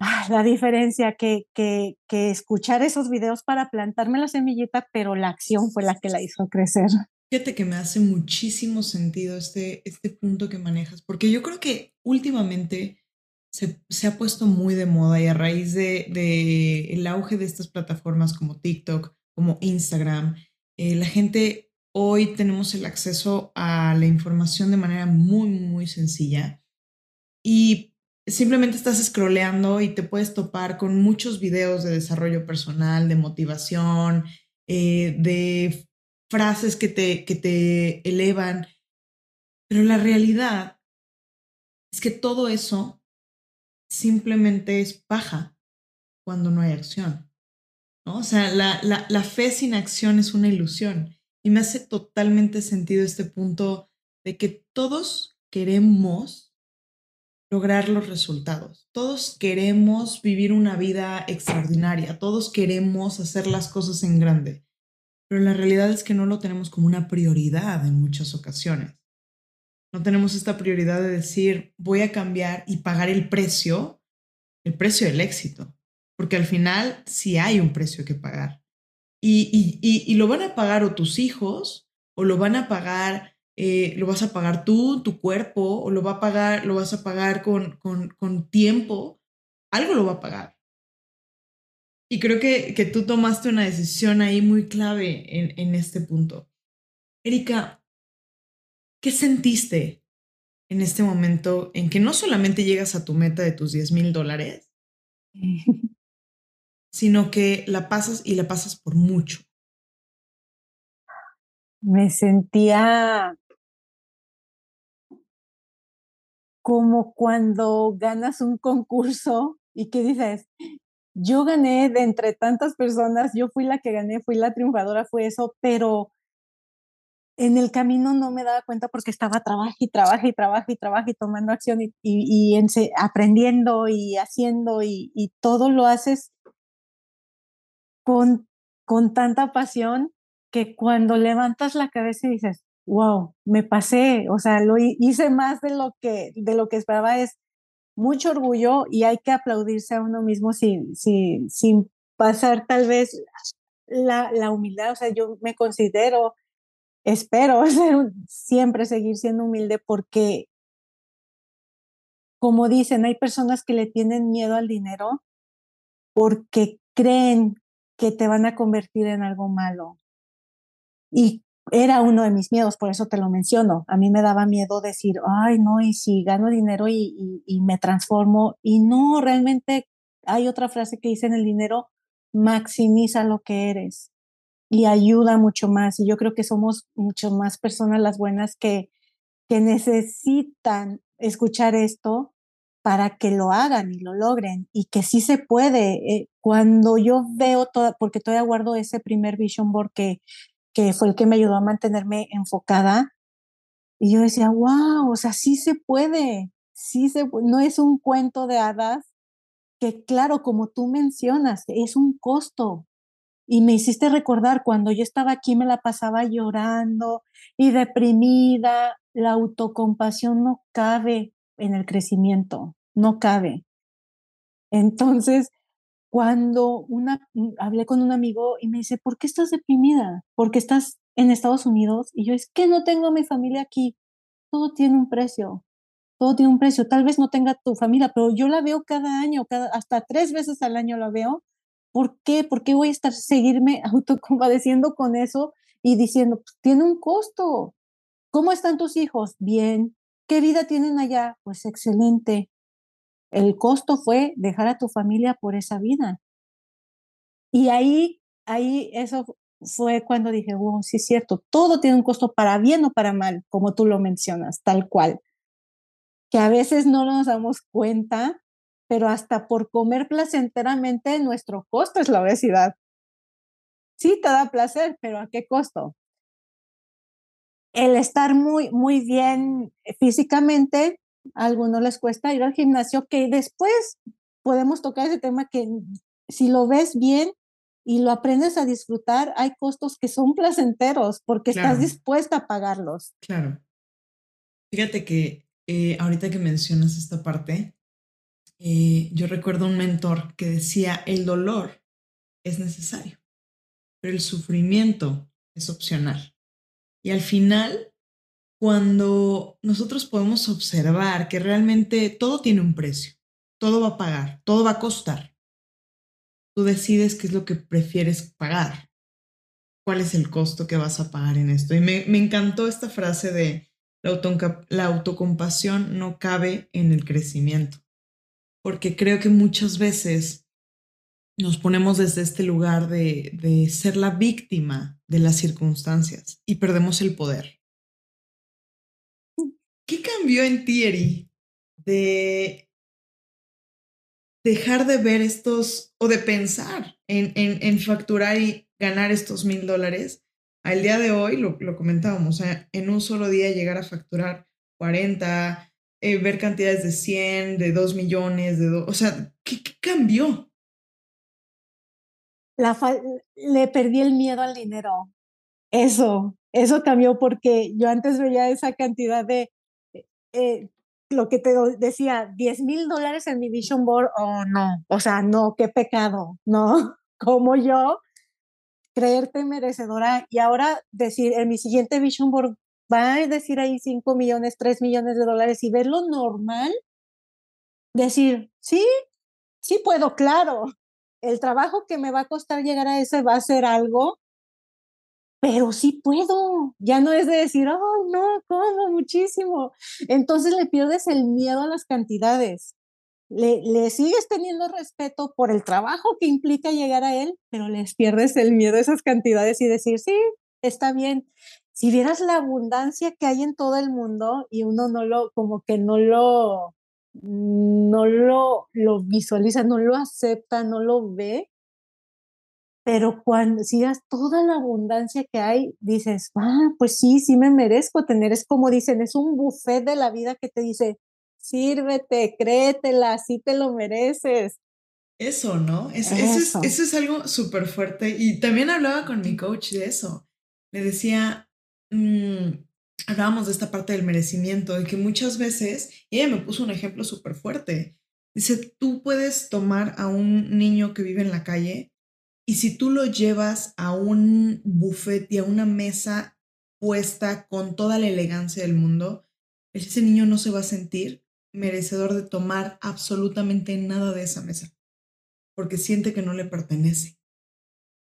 ah, la diferencia, que, que, que escuchar esos videos para plantarme la semillita, pero la acción fue la que la hizo crecer. Fíjate que me hace muchísimo sentido este, este punto que manejas, porque yo creo que últimamente se, se ha puesto muy de moda y a raíz de, de el auge de estas plataformas como TikTok, como Instagram. Eh, la gente hoy tenemos el acceso a la información de manera muy, muy sencilla y simplemente estás scrolleando y te puedes topar con muchos videos de desarrollo personal, de motivación, eh, de frases que te, que te elevan. Pero la realidad es que todo eso simplemente es paja cuando no hay acción. ¿No? O sea, la, la, la fe sin acción es una ilusión. Y me hace totalmente sentido este punto de que todos queremos lograr los resultados. Todos queremos vivir una vida extraordinaria, todos queremos hacer las cosas en grande, pero la realidad es que no lo tenemos como una prioridad en muchas ocasiones. No tenemos esta prioridad de decir, voy a cambiar y pagar el precio, el precio del éxito, porque al final sí hay un precio que pagar. Y, y, lo van a pagar o tus hijos, o lo van a pagar, eh, lo vas a pagar tú, tu cuerpo, o lo, va a pagar, lo vas a pagar con, con, con tiempo, algo lo va a pagar. Y creo que, que tú tomaste una decisión ahí muy clave en, en este punto. Erika, ¿qué sentiste en este momento en que no solamente llegas a tu meta de tus 10 mil dólares, [LAUGHS] sino que la pasas y la pasas por mucho? Me sentía como cuando ganas un concurso y que dices, yo gané de entre tantas personas, yo fui la que gané, fui la triunfadora, fue eso, pero en el camino no me daba cuenta porque estaba trabajo y trabajo y trabajo y trabajo y tomando acción y, y, aprendiendo y haciendo y, y, todo lo haces con, con tanta pasión que cuando levantas la cabeza y dices, wow, me pasé, o sea, lo hice más de lo que, de lo que esperaba, es mucho orgullo y hay que aplaudirse a uno mismo sin, sin, sin pasar tal vez la, la humildad, o sea, yo me considero, espero [LAUGHS] siempre seguir siendo humilde porque, como dicen, hay personas que le tienen miedo al dinero porque creen que te van a convertir en algo malo. Y era uno de mis miedos, por eso te lo menciono. A mí me daba miedo decir, ay, no, y si gano dinero y, me transformo. Y no, realmente hay otra frase que dice en el dinero, maximiza lo que eres y ayuda mucho más. Y yo creo que somos mucho más personas las buenas que, que necesitan escuchar esto para que lo hagan y lo logren y que sí se puede. Eh, cuando yo veo toda, porque todavía guardo ese primer vision board que, que fue el que me ayudó a mantenerme enfocada, y yo decía, wow, o sea, sí se puede, sí se no es un cuento de hadas, que claro, como tú mencionas, es un costo. Y me hiciste recordar cuando yo estaba aquí, me la pasaba llorando y deprimida, la autocompasión no cabe en el crecimiento, no cabe. Entonces, cuando una, mm, hablé con un amigo y me dice, ¿por qué estás deprimida? ¿Porque estás en Estados Unidos? Y yo, es que no tengo mi familia aquí. Todo tiene un precio. Todo tiene un precio. Tal vez no tenga tu familia, pero yo la veo cada año, cada, hasta tres veces al año la veo. ¿Por qué? ¿Por qué voy a estar seguirme [LAUGHS] autocompadeciendo con eso y diciendo, pues, tiene un costo? ¿Cómo están tus hijos? Bien. ¿Qué vida tienen allá? Pues excelente. El costo fue dejar a tu familia por esa vida. Y ahí, ahí eso fue cuando dije, wow, sí es cierto, todo tiene un costo para bien o para mal, como tú lo mencionas, tal cual. Que a veces no nos damos cuenta, pero hasta por comer placenteramente nuestro costo es la obesidad. Sí te da placer, pero ¿a qué costo? El estar muy, muy bien físicamente, a algunos les cuesta ir al gimnasio, que después podemos tocar ese tema que si lo ves bien y lo aprendes a disfrutar, hay costos que son [LAUGHS] placenteros porque estás dispuesta a pagarlos. Claro. Fíjate que eh, ahorita que mencionas esta parte, eh, yo recuerdo un mentor que decía, el dolor es necesario, pero el sufrimiento es opcional. Y al final, cuando nosotros podemos observar que realmente todo tiene un precio, todo va a pagar, todo va a costar, tú decides qué es lo que prefieres pagar, cuál es el costo que vas a pagar en esto. Y me, encantó esta frase de la, la autocompasión no cabe en el crecimiento, porque creo que muchas veces nos ponemos desde este lugar de, de, ser la víctima de las circunstancias y perdemos el poder. ¿Qué cambió en ti, Eri, de dejar de ver estos o de pensar en, en, facturar y ganar estos mil dólares. Al día de hoy, lo, lo comentábamos, en un solo día llegar a facturar 40, eh, ver cantidades de 100, de 2 millones, de o sea, ¿qué, cambió? La le perdí el miedo al dinero. Eso, eso cambió porque yo antes veía esa cantidad de, eh, lo que te decía, 10 mil dólares en mi vision board, oh no, o sea, no, qué pecado, no, [LAUGHS] como yo creerte merecedora y ahora decir en mi siguiente vision board va a decir ahí 5 millones, 3 millones de dólares y verlo normal, decir, sí, sí puedo, claro, el trabajo que me va a costar llegar a ese va a ser algo, pero sí puedo, ya no es de decir, oh, no, ¿cómo? Muchísimo. Entonces le pierdes el miedo a las cantidades. Le, le, sigues teniendo respeto por el trabajo que implica llegar a él, pero les pierdes el miedo a esas cantidades y decir, sí, está bien si vieras la abundancia que hay en todo el mundo y uno no lo, como que no lo, no lo, lo visualiza, no lo acepta, no lo ve, pero cuando si das toda la abundancia que hay, dices, ah, pues sí, sí me merezco tener, es como dicen, es un buffet de la vida que te dice, sírvete, créetela, sí te lo mereces. Eso, ¿no? eso. es, eso es algo súper fuerte. Y también hablaba con mi coach de eso. Le decía, Mm, hablábamos de esta parte del merecimiento, de que muchas veces, y ella me puso un ejemplo súper fuerte, dice, tú puedes tomar a un niño que vive en la calle y si tú lo llevas a un buffet y a una mesa puesta con toda la elegancia del mundo, ese niño no se va a sentir merecedor de tomar absolutamente nada de esa mesa, porque siente que no le pertenece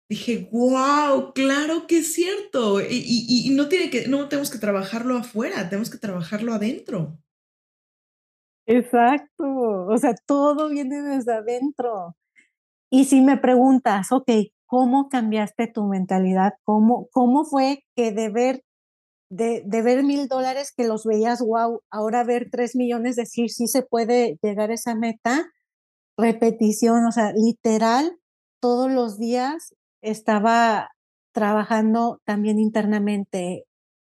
dije, wow, claro que es cierto. Y, no, tiene que, no tenemos que trabajarlo afuera, tenemos que trabajarlo adentro. Exacto, o sea, todo viene desde adentro. Y si me preguntas, ok, ¿cómo cambiaste tu mentalidad? ¿Cómo, cómo fue que de ver, de, de ver mil dólares que los veías, wow, ahora ver tres millones, decir, sí se puede llegar a esa meta? Repetición, o sea, literal, todos los días estaba trabajando también internamente.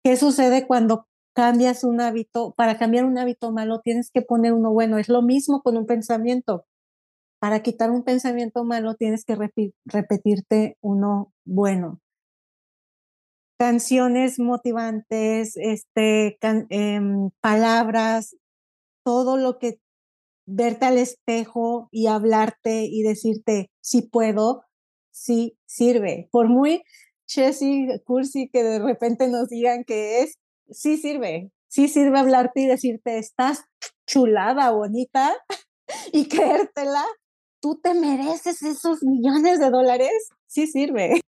¿Qué sucede cuando cambias un hábito? Para cambiar un hábito malo tienes que poner uno bueno. Es lo mismo con un pensamiento. Para quitar un pensamiento malo tienes que repetirte uno bueno. Canciones motivantes, este, em, palabras, todo lo que verte al espejo y hablarte y decirte, si puedo, sí sirve. Por muy chessy, cursi que de repente nos digan que es, sí sirve. Sí sirve hablarte y decirte, estás chulada, bonita, [LAUGHS] y creértela. Tú te mereces esos millones de dólares. Sí sirve.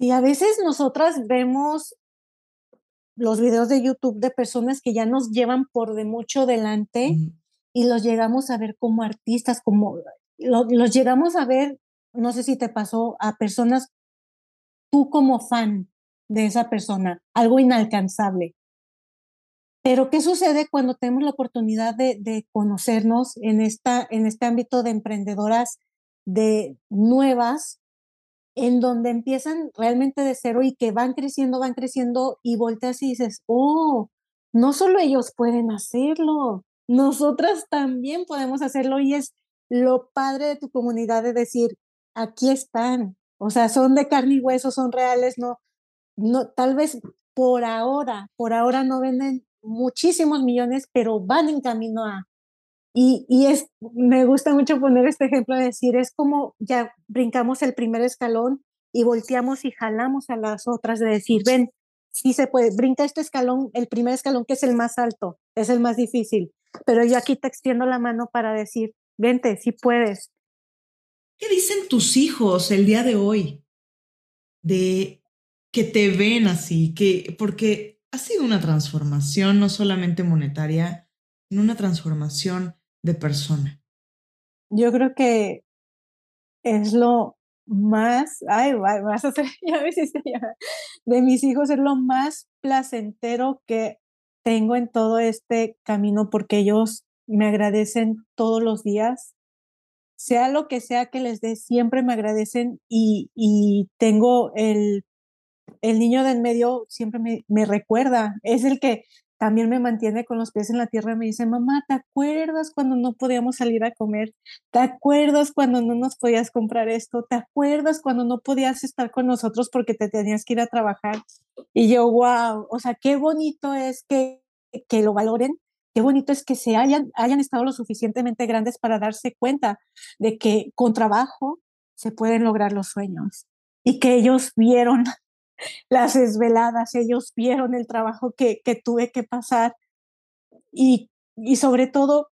Y a veces nosotras vemos los videos de YouTube de personas que ya nos llevan por de mucho delante y los llegamos a ver como artistas, como los llegamos a ver no sé si te pasó a personas, tú como fan de esa persona, algo inalcanzable. Pero ¿qué sucede cuando tenemos la oportunidad de, conocernos en, esta, en este ámbito de emprendedoras de nuevas, en donde empiezan realmente de cero y que van creciendo, van creciendo y volteas y dices, oh, no solo ellos pueden hacerlo, nosotras también podemos hacerlo y es lo padre de tu comunidad de decir, aquí están, o sea, son de carne y hueso, son reales, no, no, tal vez por ahora, por ahora no venden muchísimos millones, pero van en camino a. Y, y es, me gusta mucho poner este ejemplo de decir, es como ya brincamos el primer escalón y volteamos y jalamos a las otras de decir, ven, sí se puede, brinca este escalón, el primer escalón que es el más alto, es el más difícil, pero yo aquí te extiendo la mano para decir, vente, sí puedes, ¿Qué dicen tus hijos el día de hoy? De que te ven así, que porque ha sido una transformación no solamente monetaria, sino una transformación de persona. Yo creo que es lo más, ay, vas a hacer, [LAUGHS] ya ves, de mis hijos es lo más placentero que tengo en todo este camino porque ellos me agradecen todos los días. Sea lo que sea que les dé, siempre me agradecen y, y tengo el, el niño del medio, siempre me, me recuerda, es el que también me mantiene con los pies en la tierra. Me dice, mamá, ¿te acuerdas cuando no podíamos salir a comer? ¿Te acuerdas cuando no nos podías comprar esto? ¿Te acuerdas cuando no podías estar con nosotros porque te tenías que ir a trabajar? Y yo, wow, o sea, qué bonito es que, que lo valoren. Qué bonito es que se hayan, hayan estado lo suficientemente grandes para darse cuenta de que con trabajo se pueden lograr los sueños y que ellos vieron [LAUGHS] las desveladas, ellos vieron el trabajo que, que tuve que pasar y, y sobre todo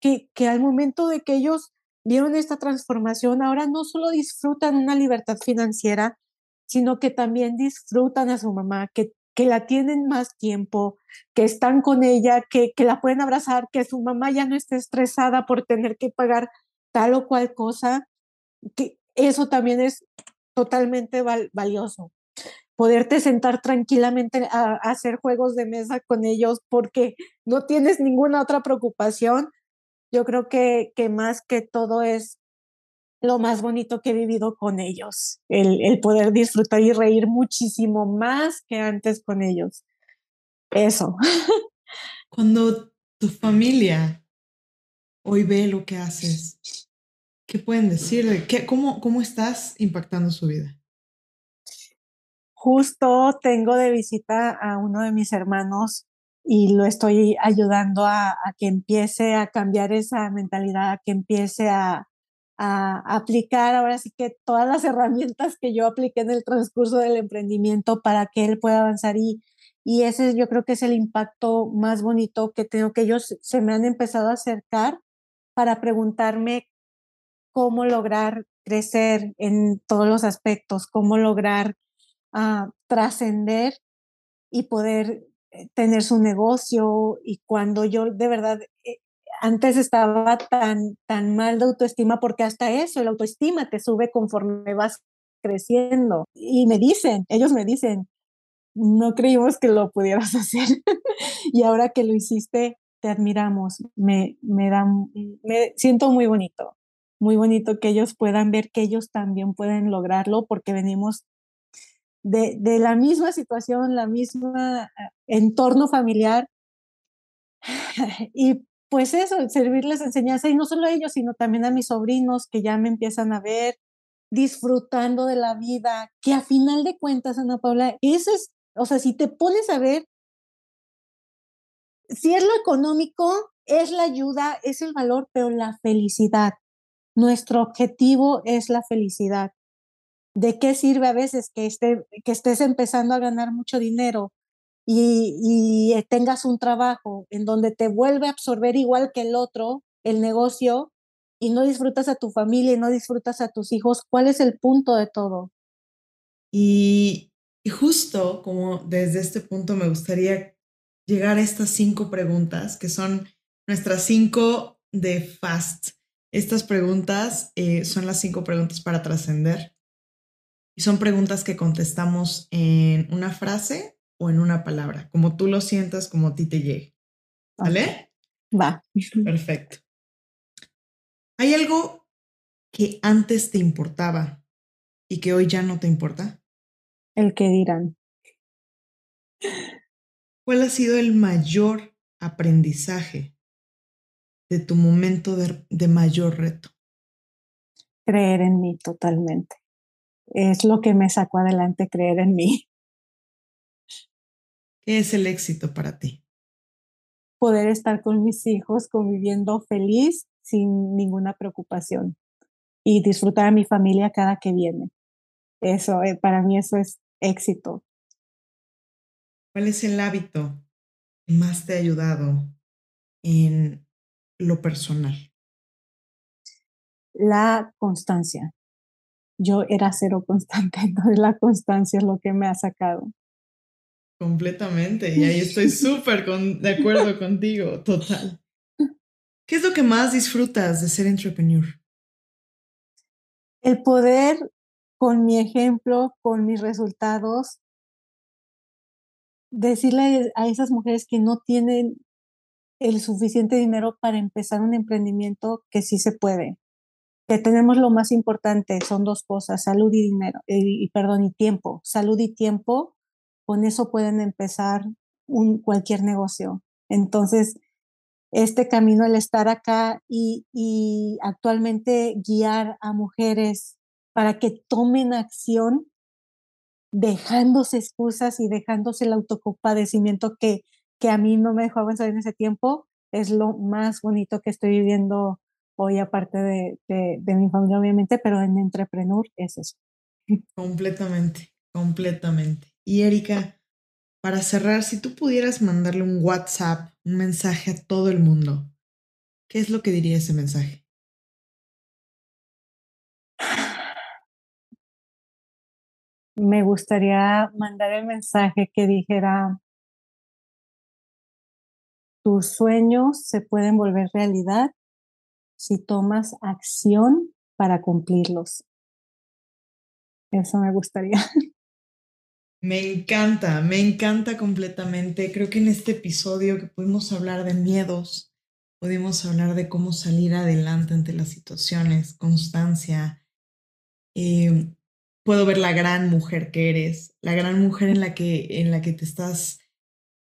que, que al momento de que ellos vieron esta transformación, ahora no solo disfrutan una libertad financiera, sino que también disfrutan a su mamá, que, que la tienen más tiempo, que están con ella, que, que la pueden abrazar, que su mamá ya no esté estresada por tener que pagar tal o cual cosa, que eso también es totalmente valioso poderte sentar tranquilamente a, hacer juegos de mesa con ellos porque no tienes ninguna otra preocupación. Yo creo que, que más que todo es lo más bonito que he vivido con ellos, el, el poder disfrutar y reír muchísimo más que antes con ellos. Eso. [LAUGHS] Cuando tu familia hoy ve lo que haces, ¿qué pueden decir? ¿Qué, cómo, ¿Cómo estás impactando su vida? Justo tengo de visita a uno de mis hermanos y lo estoy ayudando a, que empiece a cambiar esa mentalidad, a que empiece a, aplicar ahora sí que todas las herramientas que yo apliqué en el transcurso del emprendimiento para que él pueda avanzar y, y ese yo creo que es el impacto más bonito que tengo, que ellos se me han empezado a acercar para preguntarme cómo lograr crecer en todos los aspectos, cómo lograr a trascender y poder eh, tener su negocio y cuando yo de verdad eh, antes estaba tan tan mal de autoestima porque hasta eso el autoestima te sube conforme vas creciendo. Y me dicen ellos me dicen no creímos que lo pudieras [LAUGHS] hacer y ahora que lo hiciste te admiramos. Me me da me siento muy bonito. Muy bonito que ellos puedan ver que ellos también pueden lograrlo porque venimos de, de la misma situación, la misma eh, entorno familiar. [SIGHS] y pues eso, servirles enseñanza, y no solo a ellos, sino también a mis sobrinos que ya me empiezan a ver disfrutando de la vida, que a final de cuentas, Ana Paula, eso es, o sea, si te pones a ver, si es lo económico, es la ayuda, es el valor, pero la felicidad. Nuestro objetivo es la felicidad. ¿de qué sirve a veces que, esté, que estés empezando a ganar mucho dinero y, tengas un trabajo en donde te vuelve a absorber igual que el otro, el negocio, y no disfrutas a tu familia y no disfrutas a tus hijos? ¿Cuál es el punto de todo? Y, y justo como desde este punto me gustaría llegar a estas cinco preguntas que son nuestras cinco de FAST. Estas preguntas eh, son las cinco preguntas para trascender. Y son preguntas que contestamos en una frase o en una palabra, como tú lo sientas, como a ti te llegue. ¿Vale? Va. [LAUGHS] Perfecto. ¿Hay algo que antes te importaba y que hoy ya no te importa? El que dirán. ¿Cuál ha sido el mayor aprendizaje de tu momento de, de mayor reto? Creer en mí totalmente es lo que me sacó adelante creer en mí. ¿Qué es el éxito para ti? Poder estar con mis hijos conviviendo feliz sin ninguna preocupación y disfrutar a mi familia cada que viene. Eso, eh, para mí eso es éxito. ¿Cuál es el hábito que más te ha ayudado en lo personal? La constancia yo era cero constante, [LAUGHS] entonces la constancia es lo que me ha sacado. Completamente, y ahí estoy súper de acuerdo contigo, total. ¿Qué es lo que más disfrutas de ser entrepreneur? El poder, con mi ejemplo, con mis resultados, decirle a esas mujeres que no tienen el suficiente dinero para empezar un emprendimiento que sí se puede. Que tenemos lo más importante, son dos cosas, salud y dinero, eh, y, perdón, y tiempo. Salud y tiempo, con eso pueden empezar un, cualquier negocio. Entonces, este camino, el estar acá y, actualmente guiar a mujeres para que tomen acción, dejándose excusas y dejándose el autocompadecimiento que, que a mí no me dejó avanzar en ese tiempo, es lo más bonito que estoy viviendo hoy, aparte de, de, mi familia, obviamente, pero en Entrepreneur es eso. Completamente, completamente. Y Erika, para cerrar, si tú pudieras mandarle un WhatsApp, un mensaje a todo el mundo, ¿qué es lo que diría ese mensaje? Me gustaría mandar el mensaje que dijera, tus sueños se pueden volver realidad si tomas acción para cumplirlos. Eso me gustaría. [LAUGHS] Me encanta, me encanta completamente. Creo que en este episodio que pudimos hablar de miedos, pudimos hablar de cómo salir adelante ante las situaciones, constancia. Eh, puedo ver la gran mujer que eres, la gran mujer en la que, en la que te estás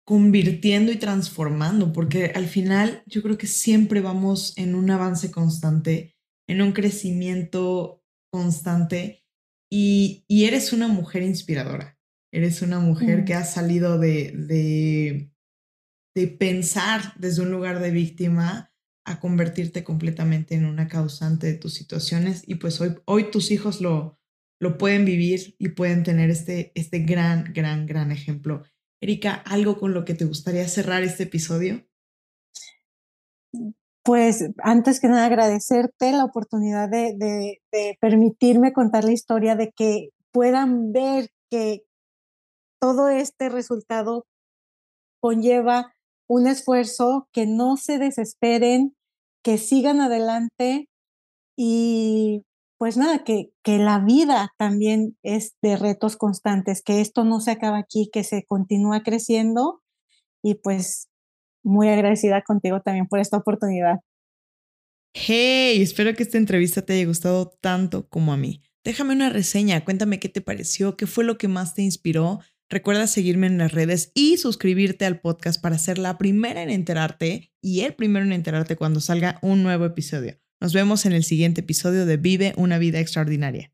convirtiendo y transformando, porque al final yo creo que siempre vamos en un avance constante, en un crecimiento constante y, eres una mujer inspiradora, eres una mujer que ha salido de, de, de pensar desde un lugar de víctima a convertirte completamente en una causante de tus situaciones y pues hoy, hoy tus hijos lo, lo pueden vivir y pueden tener este, este gran, gran, gran ejemplo. Erika, ¿algo con lo que te gustaría cerrar este episodio? Pues antes que nada agradecerte la oportunidad de, permitirme contar la historia, de que puedan ver que todo este resultado conlleva un esfuerzo, que no se desesperen, que sigan adelante y pues nada, que, que la vida también es de retos constantes, que esto no se acaba aquí, que se continúa creciendo y pues muy agradecida contigo también por esta oportunidad. Hey, espero que esta entrevista te haya gustado tanto como a mí. Déjame una reseña, cuéntame qué te pareció, qué fue lo que más te inspiró. Recuerda seguirme en las redes y suscribirte al podcast para ser la primera en enterarte y el primero en enterarte cuando salga un nuevo episodio. Nos vemos en el siguiente episodio de Vive una vida extraordinaria.